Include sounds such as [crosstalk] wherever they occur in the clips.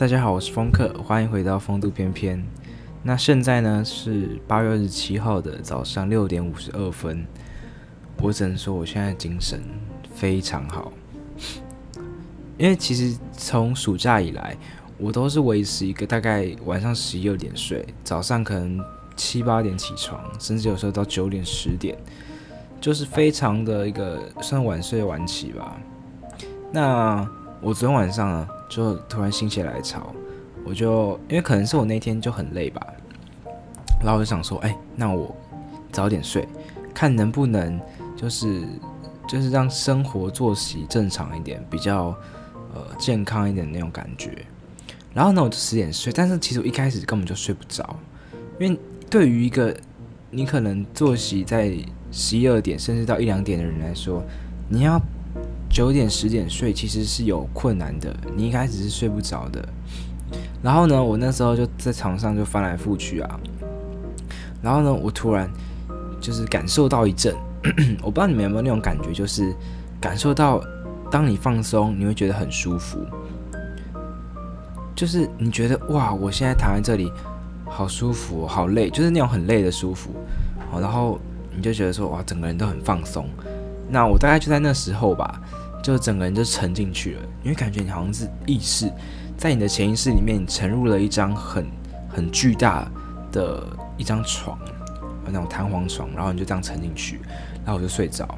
大家好，我是风客，欢迎回到风度翩翩。那现在呢是八月二十七号的早上六点五十二分，我只能说我现在精神非常好，因为其实从暑假以来，我都是维持一个大概晚上十一二点睡，早上可能七八点起床，甚至有时候到九点十点，就是非常的一个算晚睡晚起吧。那我昨天晚上呢，就突然心血来潮，我就因为可能是我那天就很累吧，然后我就想说，哎，那我早点睡，看能不能就是就是让生活作息正常一点，比较呃健康一点那种感觉。然后呢，我就十点睡，但是其实我一开始根本就睡不着，因为对于一个你可能作息在十一二点甚至到一两点的人来说，你要九点十点睡其实是有困难的，你一开始是睡不着的。然后呢，我那时候就在床上就翻来覆去啊，然后呢，我突然就是感受到一阵，[clears throat] 我不知道你们有没有那种感觉，就是感受到当你放松，你会觉得很舒服。就是你觉得哇，我现在躺在这里，好舒服，好累，就是那种很累的舒服。然后你就觉得说哇，整个人都很放松。那我大概就在那时候吧，就整个人就沉进去了，因为感觉你好像是意识在你的潜意识里面，你沉入了一张很很巨大的一张床，那种弹簧床，然后你就这样沉进去，然后我就睡着。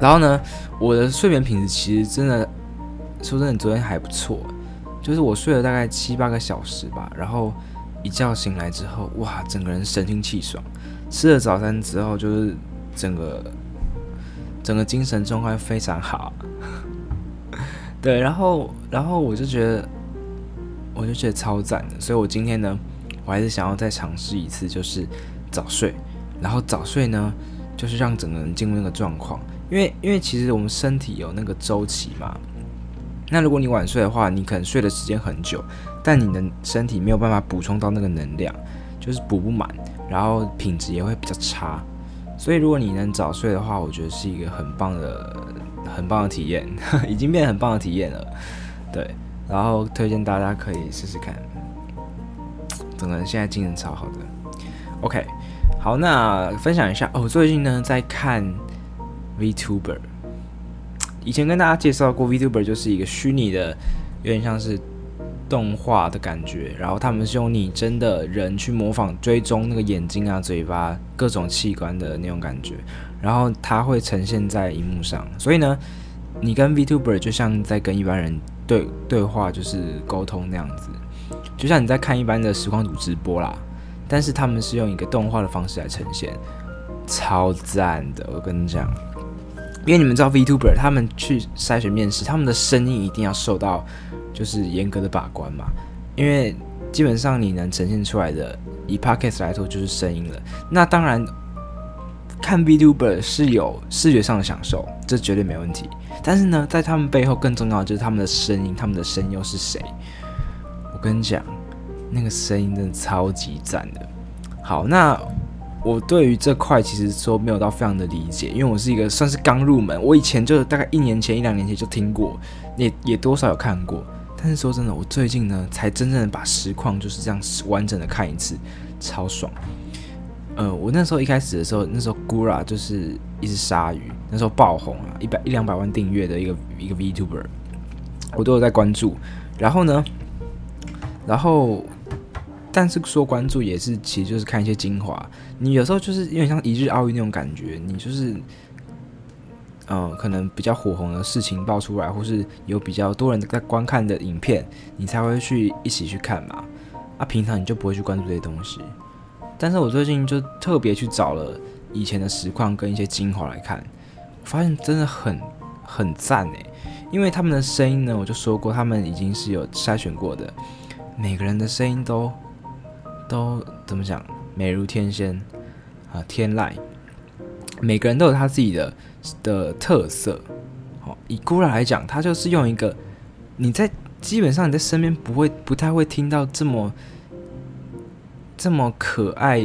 然后呢，我的睡眠品质其实真的说真的，昨天还不错。就是我睡了大概七八个小时吧，然后一觉醒来之后，哇，整个人神清气爽。吃了早餐之后，就是整个整个精神状态非常好。[laughs] 对，然后然后我就觉得，我就觉得超赞的。所以我今天呢，我还是想要再尝试一次，就是早睡。然后早睡呢，就是让整个人进入那个状况，因为因为其实我们身体有那个周期嘛。那如果你晚睡的话，你可能睡的时间很久，但你的身体没有办法补充到那个能量，就是补不满，然后品质也会比较差。所以如果你能早睡的话，我觉得是一个很棒的、很棒的体验，[laughs] 已经变很棒的体验了。对，然后推荐大家可以试试看。整个人现在精神超好的。OK，好，那分享一下哦，最近呢在看 VTuber。以前跟大家介绍过，VTuber 就是一个虚拟的，有点像是动画的感觉。然后他们是用拟真的人去模仿、追踪那个眼睛啊、嘴巴各种器官的那种感觉，然后它会呈现在荧幕上。所以呢，你跟 VTuber 就像在跟一般人对对话，就是沟通那样子，就像你在看一般的实况组直播啦。但是他们是用一个动画的方式来呈现，超赞的，我跟你讲。因为你们知道 VTuber 他们去筛选面试，他们的声音一定要受到就是严格的把关嘛。因为基本上你能呈现出来的，以 Podcast 来说就是声音了。那当然看 VTuber 是有视觉上的享受，这绝对没问题。但是呢，在他们背后更重要的就是他们的声音，他们的声优是谁？我跟你讲，那个声音真的超级赞的。好，那。我对于这块其实说没有到非常的理解，因为我是一个算是刚入门，我以前就大概一年前一两年前就听过，也也多少有看过，但是说真的，我最近呢才真正的把实况就是这样完整的看一次，超爽。呃，我那时候一开始的时候，那时候 Gura 就是一只鲨鱼，那时候爆红啊，一百一两百万订阅的一个一个 VTuber，我都有在关注。然后呢，然后。但是说关注也是，其实就是看一些精华。你有时候就是有点像一日奥运那种感觉，你就是，嗯、可能比较火红的事情爆出来，或是有比较多人在观看的影片，你才会去一起去看嘛。啊，平常你就不会去关注这些东西。但是我最近就特别去找了以前的实况跟一些精华来看，发现真的很很赞诶，因为他们的声音呢，我就说过，他们已经是有筛选过的，每个人的声音都。都怎么讲？美如天仙啊，天籁。每个人都有他自己的的特色。好，以 Gura 来讲，他就是用一个你在基本上你在身边不会不太会听到这么这么可爱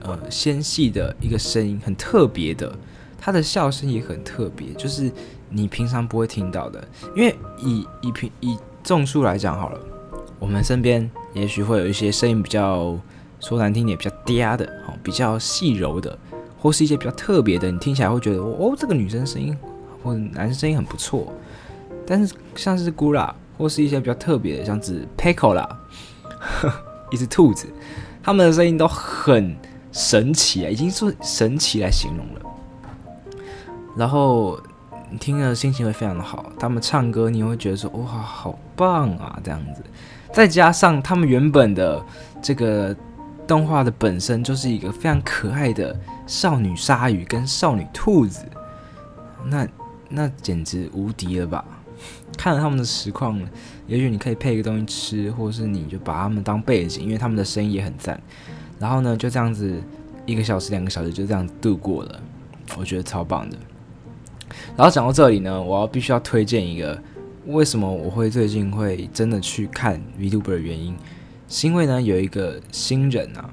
呃纤细的一个声音，很特别的。他的笑声也很特别，就是你平常不会听到的。因为以以平以众数来讲好了。我们身边也许会有一些声音比较说难听点比较嗲的，哦，比较细柔的，或是一些比较特别的，你听起来会觉得哦，这个女生声音或者男生声音很不错。但是像是 Gura 或是一些比较特别的，像是 Pecola，一只兔子，他们的声音都很神奇啊，已经是神奇来形容了。然后你听了心情会非常的好，他们唱歌你会觉得说哇，好棒啊这样子。再加上他们原本的这个动画的本身就是一个非常可爱的少女鲨鱼跟少女兔子，那那简直无敌了吧！看了他们的实况，也许你可以配一个东西吃，或者是你就把他们当背景，因为他们的声音也很赞。然后呢，就这样子一个小时、两个小时就这样度过了，我觉得超棒的。然后讲到这里呢，我要必须要推荐一个。为什么我会最近会真的去看 VTuber 的原因，是因为呢有一个新人啊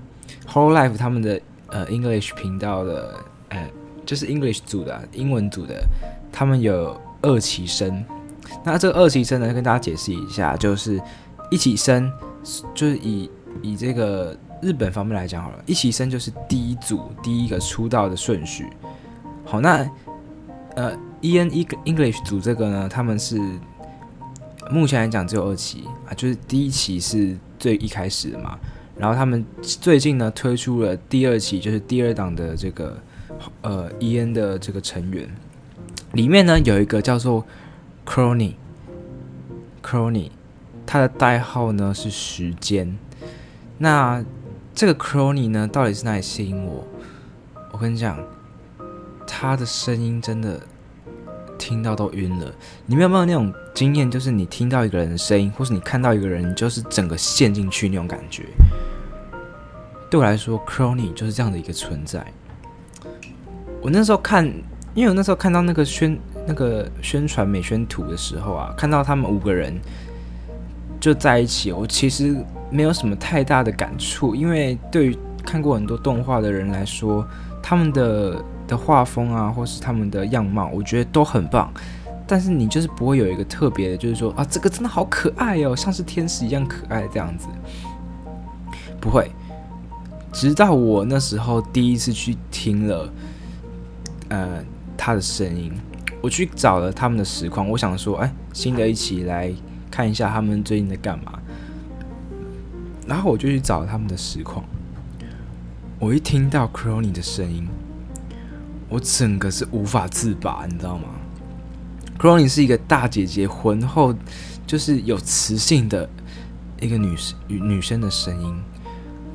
，Hololive 他们的呃 English 频道的呃就是 English 组的、英文组的，他们有二期生。那这个二期生呢，跟大家解释一下，就是一起生就是以以这个日本方面来讲好了，一起生就是第一组第一个出道的顺序。好，那呃 EN 一个 English 组这个呢，他们是。目前来讲只有二期啊，就是第一期是最一开始的嘛，然后他们最近呢推出了第二期，就是第二档的这个呃 EN 的这个成员，里面呢有一个叫做 Crony，Crony，他的代号呢是时间。那这个 Crony 呢到底是哪里吸引我？我跟你讲，他的声音真的。听到都晕了。你们有没有那种经验，就是你听到一个人的声音，或是你看到一个人，就是整个陷进去那种感觉？对我来说，Crony 就是这样的一个存在。我那时候看，因为我那时候看到那个宣那个宣传美宣图的时候啊，看到他们五个人就在一起，我其实没有什么太大的感触，因为对于看过很多动画的人来说，他们的。的画风啊，或是他们的样貌，我觉得都很棒。但是你就是不会有一个特别的，就是说啊，这个真的好可爱哦，像是天使一样可爱这样子。不会，直到我那时候第一次去听了，呃，他的声音，我去找了他们的实况，我想说，哎，新的一期来看一下他们最近在干嘛。然后我就去找他们的实况，我一听到 Crony 的声音。我整个是无法自拔，你知道吗？Crony 是一个大姐姐，浑厚，就是有磁性的一个女生女生的声音。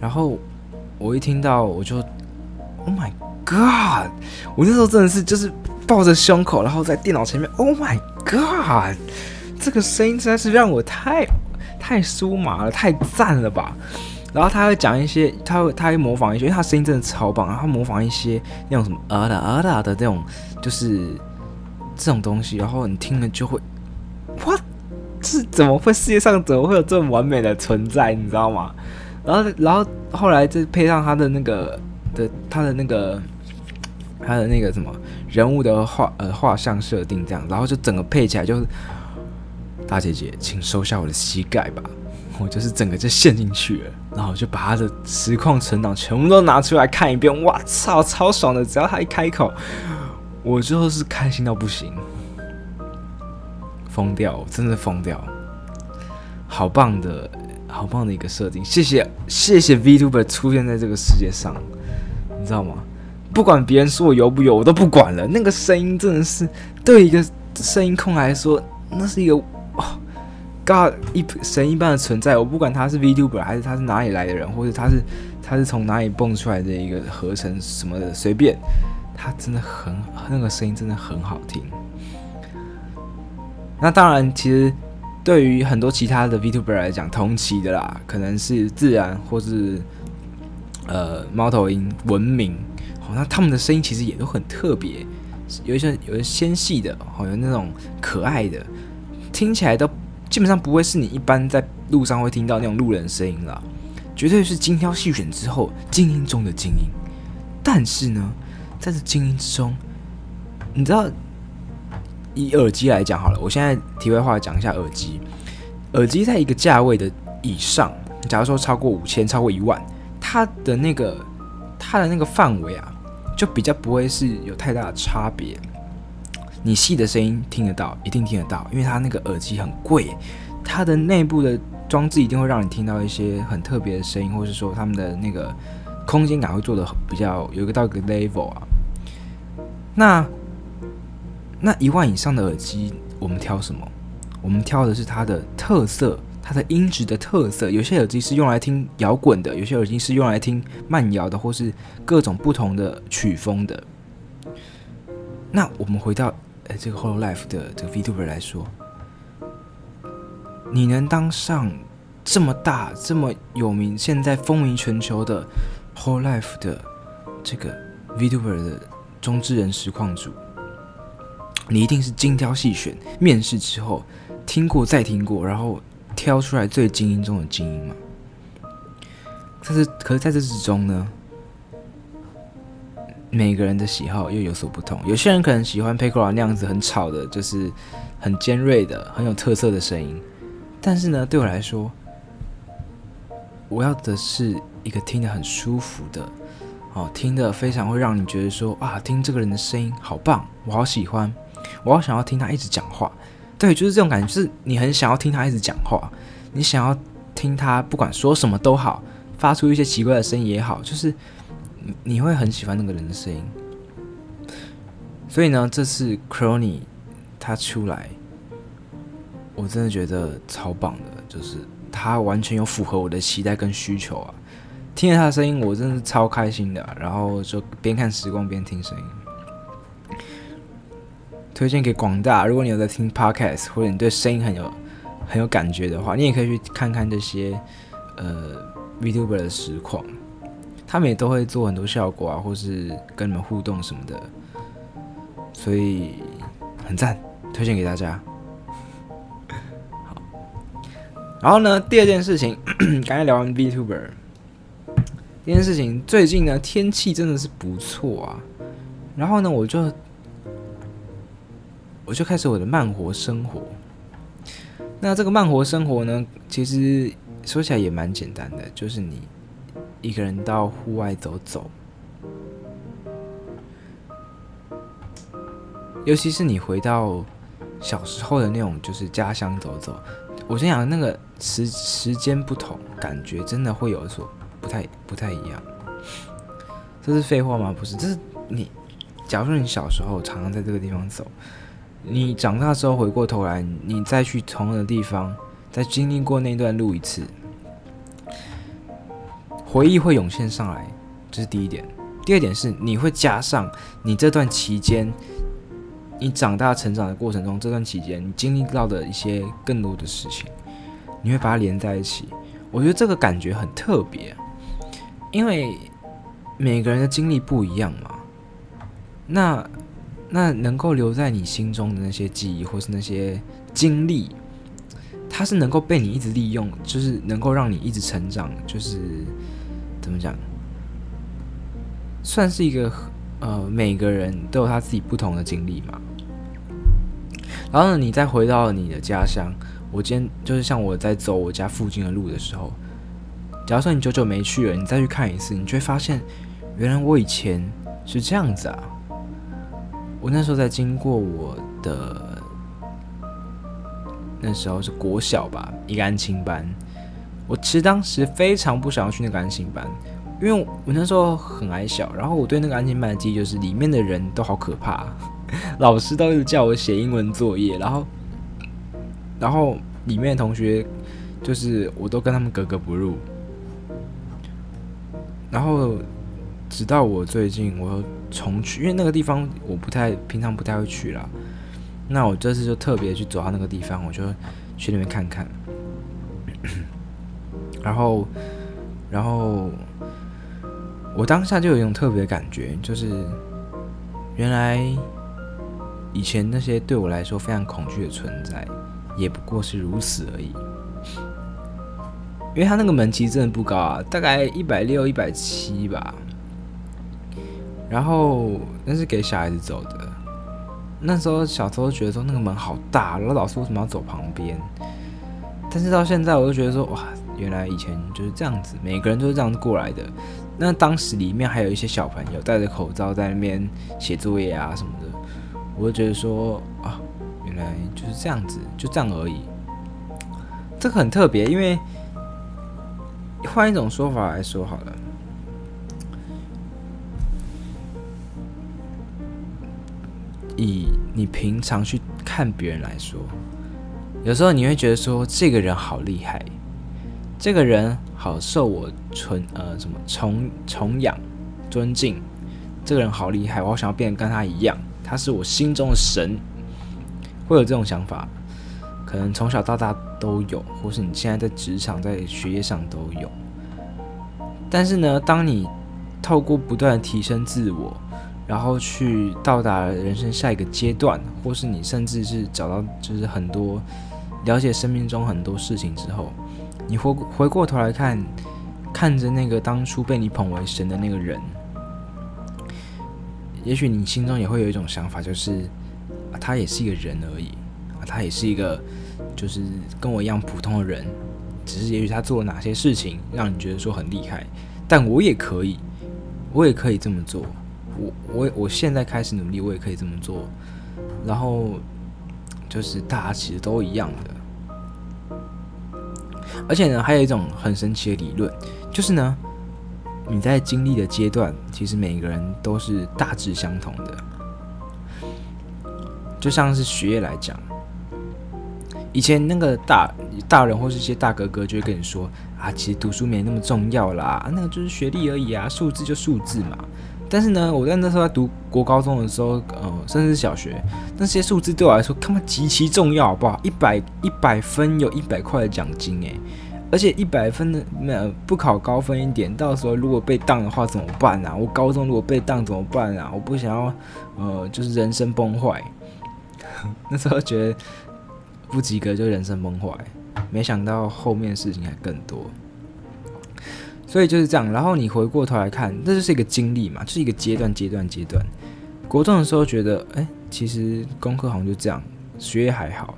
然后我一听到，我就 Oh my God！我那时候真的是就是抱着胸口，然后在电脑前面 Oh my God！这个声音实在是让我太太酥麻了，太赞了吧！然后他会讲一些，他会他会模仿一些，因为他声音真的超棒。然后他模仿一些那种什么啊啦啊啦的这种，就是这种东西。然后你听了就会，哇，这怎么会世界上怎么会有这么完美的存在？你知道吗？然后然后后来就配上他的那个的他的那个他的那个什么人物的画呃画像设定这样，然后就整个配起来就是大姐姐，请收下我的膝盖吧。我就是整个就陷进去了，然后就把他的实况存档全部都拿出来看一遍。哇操，超爽的！只要他一开口，我就是开心到不行，疯掉，真的疯掉，好棒的，好棒的一个设定。谢谢，谢谢 VTuber 出现在这个世界上，你知道吗？不管别人说我油不油，我都不管了。那个声音真的是对一个声音控来说，那是一个哦。God 一神一般的存在，我不管他是 VTuber 还是他是哪里来的人，或者他是他是从哪里蹦出来的一个合成什么的，随便，他真的很那个声音真的很好听。那当然，其实对于很多其他的 VTuber 来讲，同期的啦，可能是自然或是呃猫头鹰文明，好，那他们的声音其实也都很特别，有一些有些纤细的，好，有那种可爱的，听起来都。基本上不会是你一般在路上会听到那种路人声音啦，绝对是精挑细选之后精英中的精英。但是呢，在这精英之中，你知道，以耳机来讲好了，我现在题外话讲一下耳机。耳机在一个价位的以上，假如说超过五千、超过一万，它的那个它的那个范围啊，就比较不会是有太大的差别。你细的声音听得到，一定听得到，因为它那个耳机很贵，它的内部的装置一定会让你听到一些很特别的声音，或是说他们的那个空间感会做的比较有一个到一个 level 啊。那那一万以上的耳机，我们挑什么？我们挑的是它的特色，它的音质的特色。有些耳机是用来听摇滚的，有些耳机是用来听慢摇的，或是各种不同的曲风的。那我们回到。哎，这个 Hololive 的这个 VTuber 来说，你能当上这么大、这么有名、现在风靡全球的 Hololive 的这个 VTuber 的中之人实况主，你一定是精挑细选，面试之后听过再听过，然后挑出来最精英中的精英嘛。但是，可是在这之中呢？每个人的喜好又有所不同，有些人可能喜欢 Pekora 那样子很吵的，就是很尖锐的、很有特色的声音。但是呢，对我来说，我要的是一个听得很舒服的，哦，听得非常会让你觉得说啊，听这个人的声音好棒，我好喜欢，我好想要听他一直讲话。对，就是这种感觉，就是你很想要听他一直讲话，你想要听他不管说什么都好，发出一些奇怪的声音也好，就是。你会很喜欢那个人的声音，所以呢，这次 Crony 他出来，我真的觉得超棒的，就是他完全有符合我的期待跟需求啊！听着他的声音，我真的是超开心的，然后就边看时光边听声音，推荐给广大。如果你有在听 Podcast，或者你对声音很有很有感觉的话，你也可以去看看这些呃 VTuber 的实况。他们也都会做很多效果啊，或是跟你们互动什么的，所以很赞，推荐给大家。好，然后呢，第二件事情，[clears throat] 刚才聊完 VTuber，这件事情，最近呢天气真的是不错啊，然后呢我就我就开始我的慢活生活。那这个慢活生活呢，其实说起来也蛮简单的，就是你。一个人到户外走走，尤其是你回到小时候的那种，就是家乡走走。我先讲那个时时间不同，感觉真的会有所不太不太一样。这是废话吗？不是，这是你。假如说你小时候常常在这个地方走，你长大之后回过头来，你再去同样的地方，再经历过那段路一次。回忆会涌现上来，这是第一点。第二点是，你会加上你这段期间，你长大成长的过程中，这段期间你经历到的一些更多的事情，你会把它连在一起。我觉得这个感觉很特别，因为每个人的经历不一样嘛。那那能够留在你心中的那些记忆，或是那些经历，它是能够被你一直利用，就是能够让你一直成长，就是。怎么讲？算是一个呃，每个人都有他自己不同的经历嘛。然后呢，你再回到你的家乡，我今天就是像我在走我家附近的路的时候，假如说你久久没去了，你再去看一次，你就会发现，原来我以前是这样子啊。我那时候在经过我的那时候是国小吧，一个安亲班。我其实当时非常不想要去那个安亲班，因为我那时候很矮小，然后我对那个安亲班的记忆就是里面的人都好可怕，老师都一直叫我写英文作业，然后，然后里面的同学就是我都跟他们格格不入，然后直到我最近我又重去，因为那个地方我不太平常不太会去啦，那我这次就特别去走到那个地方，我就去那边看看。[coughs] 然后，然后我当下就有一种特别的感觉，就是原来以前那些对我来说非常恐惧的存在，也不过是如此而已。因为他那个门其实真的不高啊，大概一百六、一百七吧。然后那是给小孩子走的。那时候小时候觉得说那个门好大，然后老师为什么要走旁边？但是到现在我就觉得说哇。原来以前就是这样子，每个人都是这样子过来的。那当时里面还有一些小朋友戴着口罩在那边写作业啊什么的，我就觉得说啊，原来就是这样子，就这样而已。这个很特别，因为换一种说法来说好了，以你平常去看别人来说，有时候你会觉得说这个人好厉害。这个人好受我崇呃什么崇崇仰尊敬，这个人好厉害，我好想要变得跟他一样，他是我心中的神，会有这种想法，可能从小到大都有，或是你现在在职场在学业上都有。但是呢，当你透过不断的提升自我，然后去到达人生下一个阶段，或是你甚至是找到就是很多了解生命中很多事情之后。你回回过头来看，看着那个当初被你捧为神的那个人，也许你心中也会有一种想法，就是啊，他也是一个人而已啊，他也是一个就是跟我一样普通的人，只是也许他做了哪些事情让你觉得说很厉害，但我也可以，我也可以这么做，我我我现在开始努力，我也可以这么做，然后就是大家其实都一样的。而且呢，还有一种很神奇的理论，就是呢，你在经历的阶段，其实每个人都是大致相同的。就像是学业来讲，以前那个大大人或是一些大哥哥就会跟你说啊，其实读书没那么重要啦，那个就是学历而已啊，数字就数字嘛。但是呢，我在那时候在读国高中的时候，呃，甚至是小学，那些数字对我来说，他妈极其重要，好不好？一百一百分有一百块的奖金，诶，而且一百分的那不考高分一点，到时候如果被当的话怎么办啊？我高中如果被当怎么办啊？我不想要，呃，就是人生崩坏。[laughs] 那时候觉得不及格就人生崩坏，没想到后面事情还更多。所以就是这样，然后你回过头来看，这就是一个经历嘛，就是一个阶段、阶段、阶段。国中的时候觉得，哎，其实功课好像就这样，学业还好。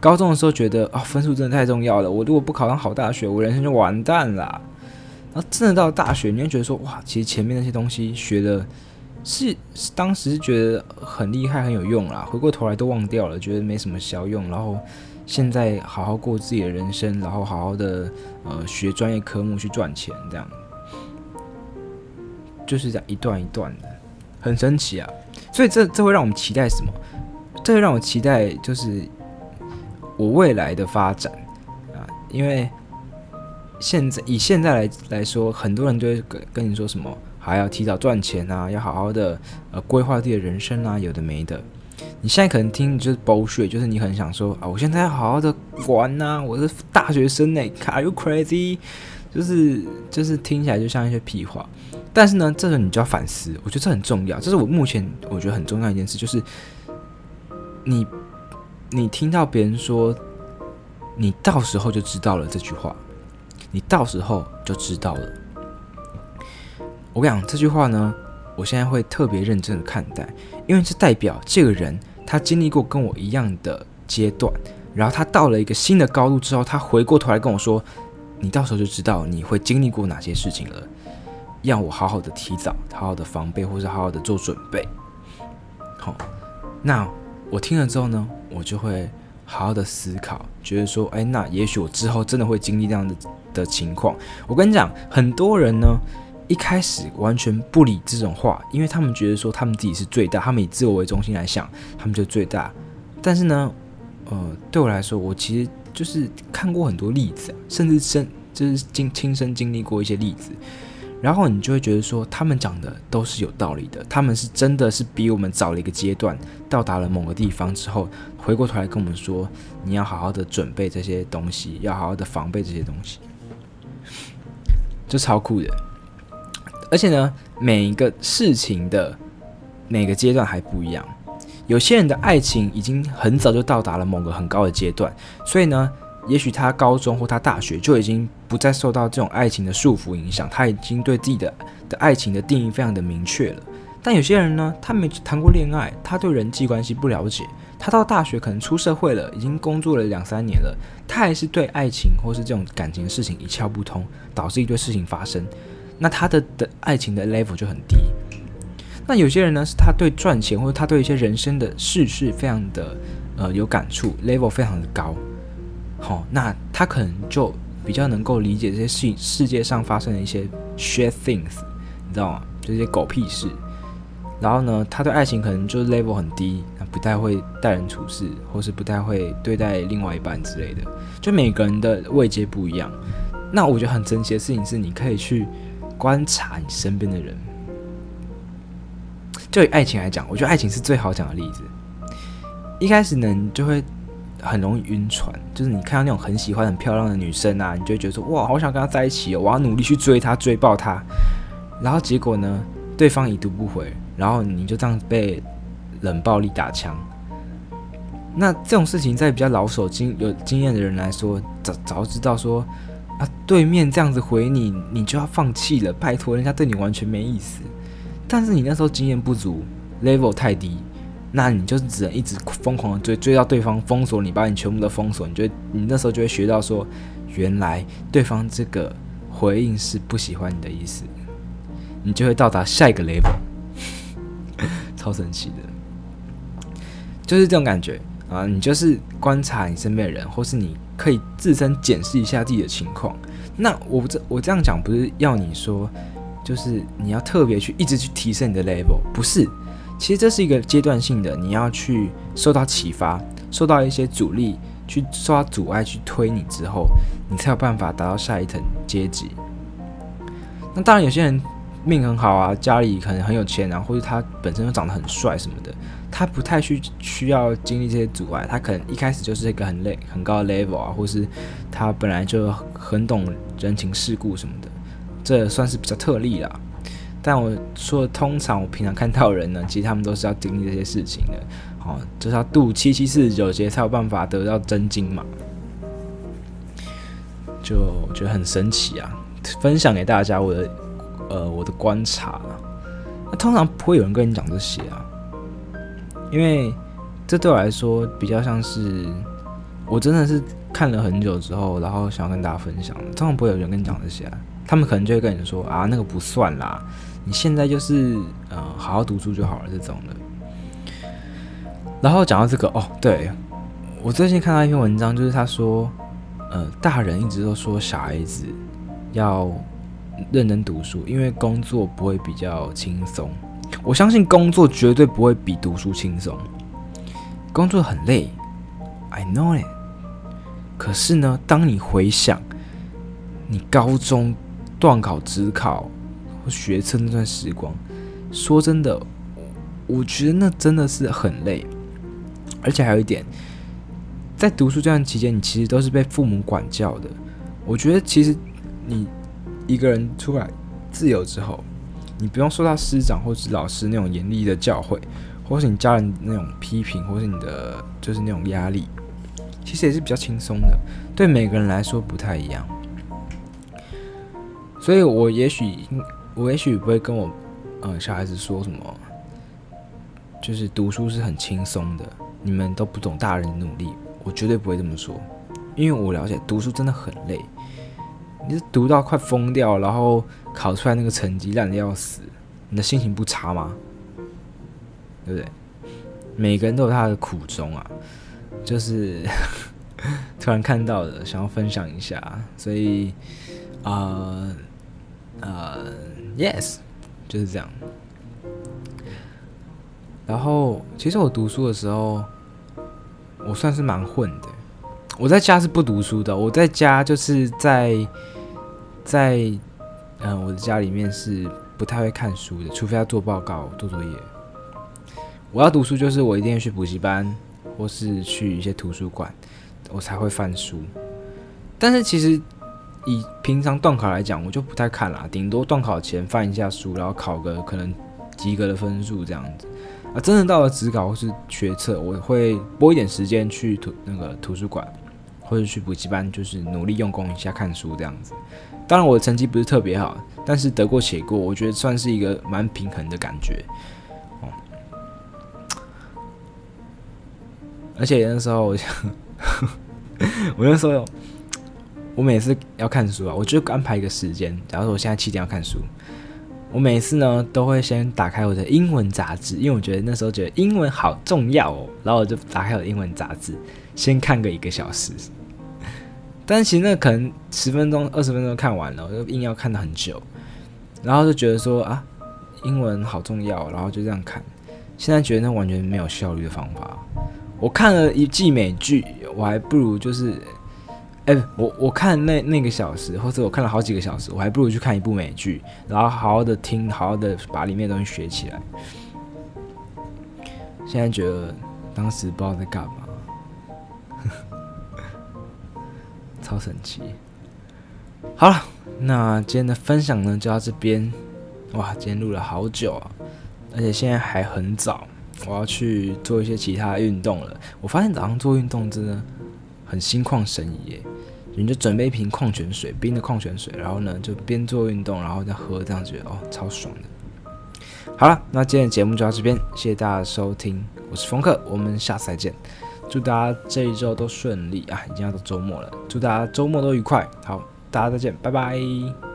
高中的时候觉得，啊、哦，分数真的太重要了，我如果不考上好大学，我人生就完蛋了。然后真的到大学，你会觉得说，哇，其实前面那些东西学的是，当时觉得很厉害、很有用啦，回过头来都忘掉了，觉得没什么效用，然后。现在好好过自己的人生，然后好好的呃学专业科目去赚钱，这样就是这样一段一段的，很神奇啊！所以这这会让我们期待什么？这会让我期待就是我未来的发展啊！因为现在以现在来来说，很多人都会跟跟你说什么，还要提早赚钱啊，要好好的呃规划自己的人生啊，有的没的。你现在可能听就是 bullshit，就是你很想说啊，我现在要好好的玩呐，我是大学生呢，[laughs] Are you crazy？就是就是听起来就像一些屁话。但是呢，这个你就要反思，我觉得这很重要，这是我目前我觉得很重要一件事，就是你你听到别人说你到时候就知道了这句话，你到时候就知道了。我跟你讲这句话呢。我现在会特别认真的看待，因为这代表这个人他经历过跟我一样的阶段，然后他到了一个新的高度之后，他回过头来跟我说：“你到时候就知道你会经历过哪些事情了，让我好好的提早、好好的防备，或是好好的做准备。”好，那我听了之后呢，我就会好好的思考，觉得说：“哎，那也许我之后真的会经历这样的的情况。”我跟你讲，很多人呢。一开始完全不理这种话，因为他们觉得说他们自己是最大，他们以自我为中心来想，他们就最大。但是呢，呃，对我来说，我其实就是看过很多例子，甚至身就是经亲身经历过一些例子，然后你就会觉得说他们讲的都是有道理的，他们是真的是比我们早了一个阶段，到达了某个地方之后，回过头来跟我们说，你要好好的准备这些东西，要好好的防备这些东西，就超酷的。而且呢，每一个事情的每个阶段还不一样。有些人的爱情已经很早就到达了某个很高的阶段，所以呢，也许他高中或他大学就已经不再受到这种爱情的束缚影响，他已经对自己的的爱情的定义非常的明确了。但有些人呢，他没谈过恋爱，他对人际关系不了解，他到大学可能出社会了，已经工作了两三年了，他还是对爱情或是这种感情的事情一窍不通，导致一堆事情发生。那他的的爱情的 level 就很低。那有些人呢，是他对赚钱或者他对一些人生的事事非常的呃有感触，level 非常的高。好、那他可能就比较能够理解这些世世界上发生的一些 shit things，你知道吗？这些狗屁事。然后呢，他对爱情可能就 level 很低，不太会待人处事，或是不太会对待另外一半之类的。就每个人的位阶不一样。那我觉得很神奇的事情是，你可以去观察你身边的人。就以爱情来讲，我觉得爱情是最好讲的例子。一开始呢，你就会。很容易晕船，就是你看到那种很喜欢、很漂亮的女生啊，你就会觉得说哇，好想跟她在一起哦，我要努力去追她、追爆她。然后结果呢，对方已读不回，然后你就这样被冷暴力打枪。那这种事情在比较老手、经有经验的人来说，早早知道说啊，对面这样子回你，你就要放弃了。拜托，人家对你完全没意思。但是你那时候经验不足，level 太低。那你就只能一直疯狂的追，追到对方封锁你，把你全部都封锁。你就你那时候就会学到说，原来对方这个回应是不喜欢你的意思，你就会到达下一个 level，[laughs] 超神奇的，就是这种感觉啊。你就是观察你身边的人，或是你可以自身检视一下自己的情况。那我这我这样讲不是要你说，就是你要特别去一直去提升你的 level，不是。其实这是一个阶段性的，你要去受到启发，受到一些阻力，去受到阻碍去推你之后，你才有办法达到下一层阶级。那当然，有些人命很好啊，家里可能很有钱啊，或者他本身就长得很帅什么的，他不太需需要经历这些阻碍，他可能一开始就是一个很累很高的 level 啊，或是他本来就很懂人情世故什么的，这算是比较特例啦。但我说，通常我平常看到人呢，[laughs] 其实他们都是要经历这些事情的，哦，就是要度七七四十九劫才有办法得到真经嘛，就觉得很神奇啊！分享给大家我的呃我的观察，那通常不会有人跟你讲这些啊，因为这对我来说比较像是我真的是看了很久之后，然后想要跟大家分享。通常不会有人跟你讲这些，他们可能就会跟你说啊，那个不算啦。你现在就是呃，好好读书就好了这种的。然后讲到这个哦，对，我最近看到一篇文章，就是他说，呃，大人一直都说小孩子要认真读书，因为工作不会比较轻松。我相信工作绝对不会比读书轻松，工作很累，I know it。可是呢，当你回想你高中段考、职考或。学车那段时光，说真的，我觉得那真的是很累，而且还有一点，在读书这段期间，你其实都是被父母管教的。我觉得其实你一个人出来自由之后，你不用受到师长或是老师那种严厉的教诲，或是你家人那种批评，或是你的就是那种压力，其实也是比较轻松的。对每个人来说不太一样，所以我也许。我也许不会跟我，呃，小孩子说什么，就是读书是很轻松的，你们都不懂大人的努力。我绝对不会这么说，因为我了解读书真的很累，你是读到快疯掉，然后考出来那个成绩烂的要死，你的心情不差吗？对不对？每个人都有他的苦衷啊，就是 [laughs] 突然看到的，想要分享一下，所以，呃，呃。Yes，就是这样。然后，其实我读书的时候，我算是蛮混的。我在家是不读书的，我在家就是在在嗯、我的家里面是不太会看书的，除非要做报告、做作业。我要读书，就是我一定要去补习班，或是去一些图书馆，我才会翻书。但是其实。以平常段考来讲，我就不太看啦，顶多段考前翻一下书，然后考个可能及格的分数这样子。啊，真的到了职考或是学测，我会拨一点时间去图那个图书馆，或者去补习班，就是努力用功一下看书这样子。当然我的成绩不是特别好，但是得过且过，我觉得算是一个蛮平衡的感觉。哦，而且那时候我想，[laughs] 我那时候我每次要看书啊，我就安排一个时间。假如说我现在七点要看书。我每次呢都会先打开我的英文杂志，因为我觉得那时候觉得英文好重要哦，然后我就打开我的英文杂志，先看个一个小时。[laughs] 但其实那可能十分钟、二十分钟看完了，我就硬要看到很久，然后就觉得说啊，英文好重要，然后就这样看。现在觉得那完全没有效率的方法。我看了一季美剧，我还不如就是。哎、我我看那那个小时，或者我看了好几个小时，我还不如去看一部美剧，然后好好的听，好好的把里面的东西学起来。现在觉得当时不知道在干嘛，[laughs] 超神奇。好了，那今天的分享呢就到这边。哇，今天录了好久啊，而且现在还很早，我要去做一些其他运动了。我发现早上做运动真的很心旷神怡耶。你就准备一瓶矿泉水，冰的矿泉水，然后呢就边做运动，然后再喝，这样觉得哦超爽的。好了，那今天的节目就到这边，谢谢大家的收听，我是风客，我们下次再见，祝大家这一周都顺利啊，已经要到周末了，祝大家周末都愉快，好，大家再见，拜拜。